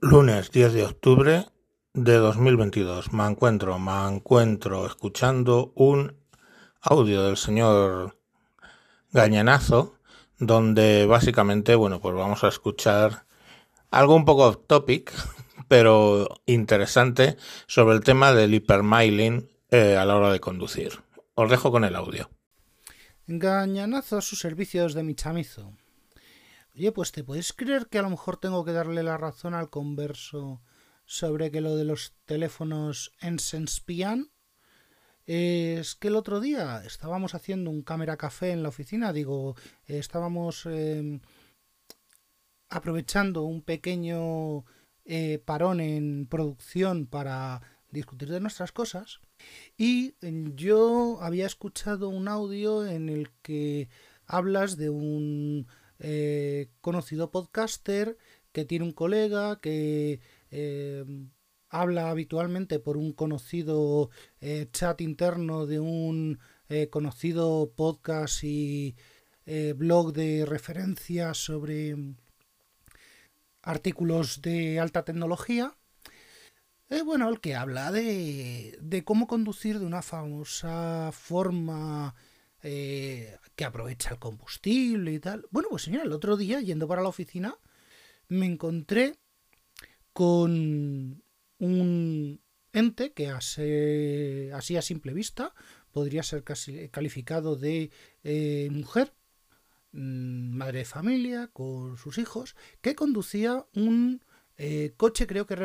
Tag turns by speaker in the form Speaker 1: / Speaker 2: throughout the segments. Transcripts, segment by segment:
Speaker 1: Lunes 10 de octubre de 2022. Me encuentro, me encuentro escuchando un audio del señor Gañanazo, donde básicamente, bueno, pues vamos a escuchar algo un poco off topic, pero interesante sobre el tema del hipermiling eh, a la hora de conducir. Os dejo con el audio.
Speaker 2: Gañanazo sus servicios de mi chamizo. Oye, pues te puedes creer que a lo mejor tengo que darle la razón al converso sobre que lo de los teléfonos en espían. Es que el otro día estábamos haciendo un cámara café en la oficina, digo, estábamos em, aprovechando un pequeño eh, parón en producción para discutir de nuestras cosas y yo había escuchado un audio en el que hablas de un eh, conocido podcaster que tiene un colega que eh, habla habitualmente por un conocido eh, chat interno de un conocido podcast y blog de referencia sobre artículos de alta tecnología. bueno, el que habla de, de cómo conducir de una famosa forma eh, que aprovecha el combustible y tal. Bueno, pues señora, el otro día, yendo para la oficina, me encontré con un ente que así a simple vista podría ser casi calificado de eh, mujer, mm, madre de familia, con sus hijos, que conducía un eh, coche, creo que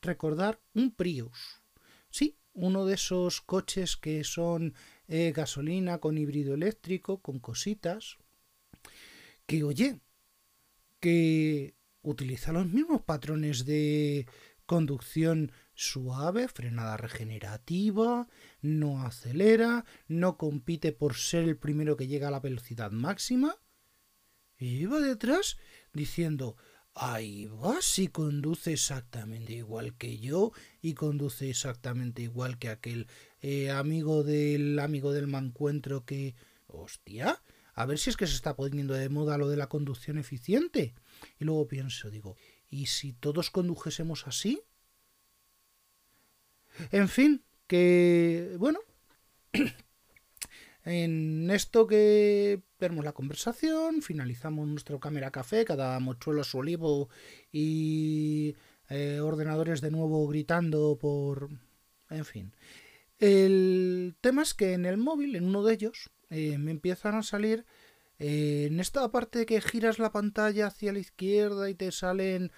Speaker 2: recordar, un Prius. Sí, uno de esos coches que son eh, gasolina con híbrido eléctrico, con cositas, que oye, que utiliza los mismos patrones de conducción suave, frenada regenerativa, no acelera, no compite por ser el primero que llega a la velocidad máxima. Y iba detrás diciendo, ahí va, si conduce exactamente igual que yo y conduce exactamente igual que aquel eh, amigo del amigo del mancuentro que... Hostia, a ver si es que se está poniendo de moda lo de la conducción eficiente. Y luego pienso, digo, ¿y si todos condujésemos así? En fin, que... bueno, En esto que vemos la conversación, finalizamos nuestro cámara café, cada mochuelo a su olivo y eh, ordenadores de nuevo gritando por... En fin. El tema es que en el móvil, en uno de ellos, eh, me empiezan a salir eh, en esta parte que giras la pantalla hacia la izquierda y te salen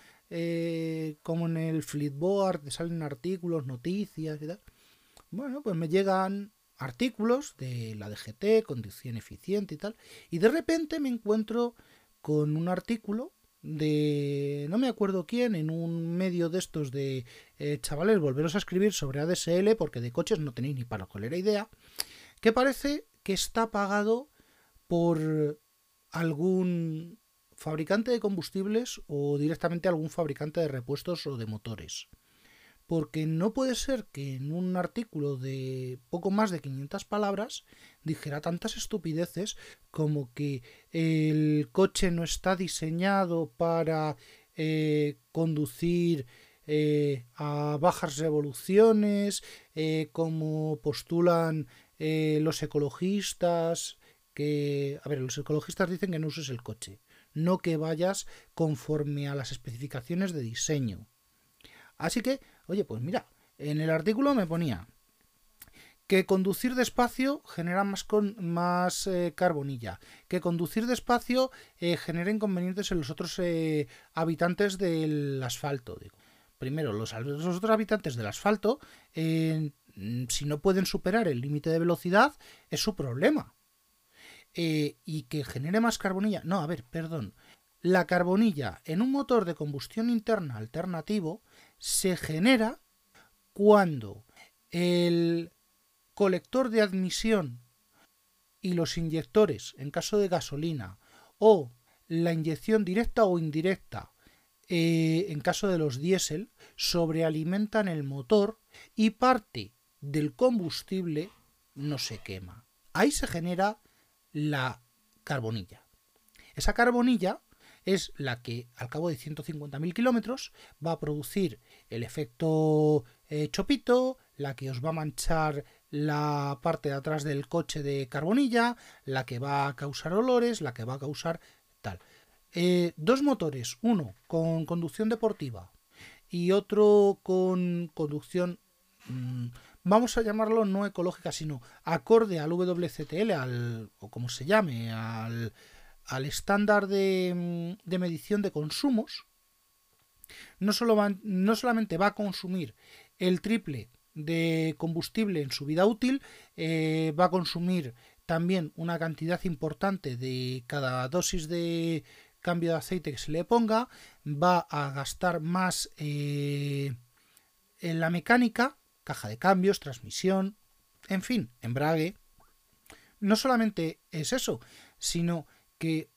Speaker 2: como en el flipboard, te salen artículos, noticias y tal. Bueno, pues me llegan artículos de la DGT, conducción eficiente y tal, y de repente me encuentro con un artículo de no me acuerdo quién en un medio de estos de eh, chavales volveros a escribir sobre ADSL porque de coches no tenéis ni para colera idea que parece que está pagado por algún fabricante de combustibles o directamente algún fabricante de repuestos o de motores porque no puede ser que en un artículo de poco más de 500 palabras dijera tantas estupideces como que el coche no está diseñado para eh, conducir eh, a bajas revoluciones, eh, como postulan los ecologistas, que, a ver, los ecologistas dicen que no uses el coche, no que vayas conforme a las especificaciones de diseño. Así que Oye, pues mira, en el artículo me ponía que conducir despacio genera más, con, más eh, carbonilla, que conducir despacio eh, genera inconvenientes en los otros eh, habitantes del asfalto. Primero, los, los, otros habitantes del asfalto, si no pueden superar el límite de velocidad, es su problema. y que genere más carbonilla. No, a ver, perdón. La carbonilla en un motor de combustión interna alternativo se genera cuando el colector de admisión y los inyectores, en caso de gasolina, o la inyección directa o indirecta, eh, en caso de los diésel, sobrealimentan el motor y parte del combustible no se quema. Ahí se genera la carbonilla. Esa carbonilla es la que al cabo de 150.000 kilómetros va a producir el efecto eh, chopito, la que os va a manchar la parte de atrás del coche de carbonilla, la que va a causar olores, la que va a causar tal. Eh, dos motores, uno con conducción deportiva y otro con conducción, mm, vamos a llamarlo no ecológica, sino acorde al WCTL, al, o como se llame, al, al estándar de, mm, de, medición de consumos, no, solo no solamente va a consumir el triple de combustible en su vida útil, eh, va a consumir también una cantidad importante de cada dosis de cambio de aceite que se le ponga, va a gastar más eh, en la mecánica, caja de cambios, transmisión, en fin, embrague. No solamente es eso, sino que,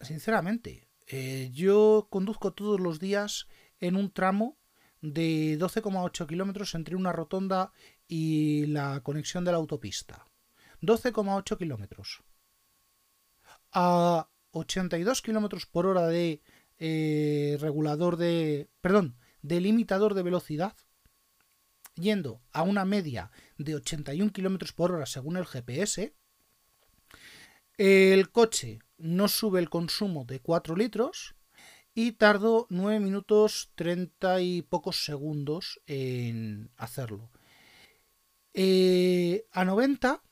Speaker 2: sinceramente, eh, yo conduzco todos los días en un tramo de 12,8 kilómetros entre una rotonda y la conexión de la autopista. 12,8 kilómetros. A 82 kilómetros por hora de eh, regulador de. Perdón, de limitador de velocidad. Yendo a una media de 81 kilómetros por hora según el GPS. El coche no sube el consumo de 4 litros y tardó 9 minutos 30 y pocos segundos en hacerlo. Eh, a 90,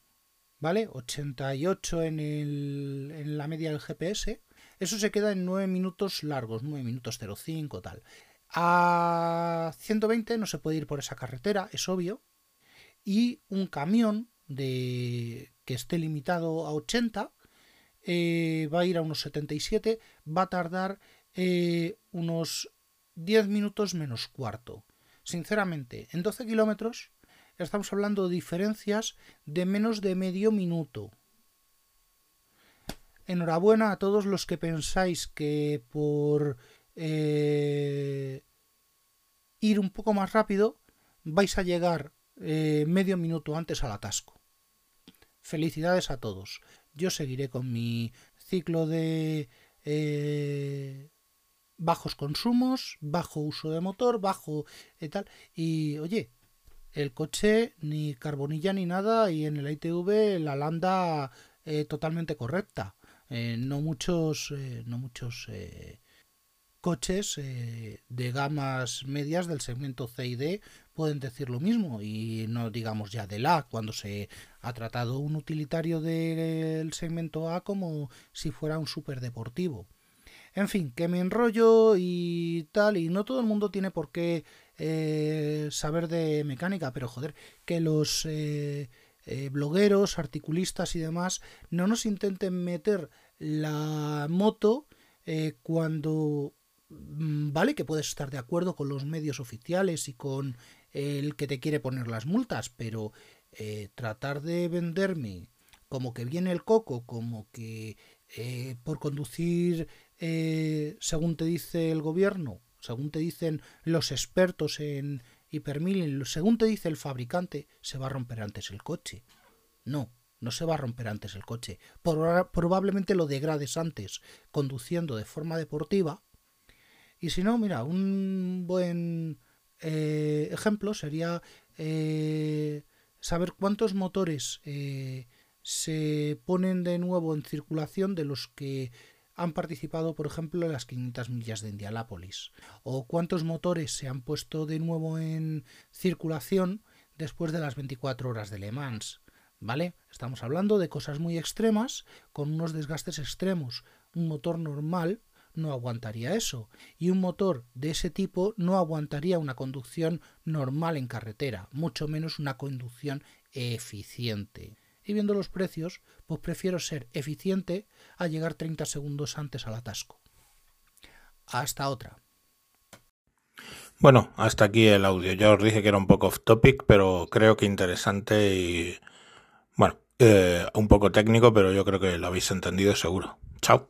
Speaker 2: ¿vale? 88 en, el, en la media del GPS. Eso se queda en 9 minutos largos, 9 minutos 05 tal. A 120 no se puede ir por esa carretera, es obvio. Y un camión de que esté limitado a 80 eh, va a ir a unos 77, va a tardar eh, unos 10 minutos menos cuarto. Sinceramente, en 12 kilómetros estamos hablando de diferencias de menos de medio minuto. Enhorabuena a todos los que pensáis que por eh, ir un poco más rápido vais a llegar medio minuto antes al atasco. Felicidades a todos. Yo seguiré con mi ciclo de bajos consumos, bajo uso de motor, bajo y eh, tal. Y oye, el coche ni carbonilla ni nada y en el ITV la landa eh, totalmente correcta. Eh, no muchos, no muchos coches de gamas medias del segmento C y D pueden decir lo mismo y no digamos ya del A cuando se ha tratado un utilitario del segmento A como si fuera un superdeportivo. En fin, que me enrollo y tal, y no todo el mundo tiene por qué eh, saber de mecánica, pero joder, que los eh, eh, blogueros, articulistas y demás no nos intenten meter la moto cuando mm, vale que puedes estar de acuerdo con los medios oficiales y con el que te quiere poner las multas, pero tratar de venderme como que viene el coco, como que por conducir eh, según te dice el gobierno, según te dicen los expertos en hipermilling, según te dice el fabricante, se va a romper antes el coche. No, no se va a romper antes el coche. probablemente lo degrades antes conduciendo de forma deportiva. Y si no, mira, un buen eh, ejemplo sería eh, saber cuántos motores se ponen de nuevo en circulación de los que han participado, por ejemplo, en las 500 millas de Indianápolis? ¿O cuántos motores se han puesto de nuevo en circulación después de las 24 horas de Le Mans? ¿Vale? Estamos hablando de cosas muy extremas, con unos desgastes extremos. Un motor normal no aguantaría eso. Y un motor de ese tipo no aguantaría una conducción normal en carretera, mucho menos una conducción eficiente y viendo los precios, pues prefiero ser eficiente a llegar 30 segundos antes al atasco. Hasta otra.
Speaker 1: Bueno, hasta aquí el audio. Ya os dije que era un poco off topic, pero creo que interesante y bueno, eh, un poco técnico, pero yo creo que lo habéis entendido seguro. Chao.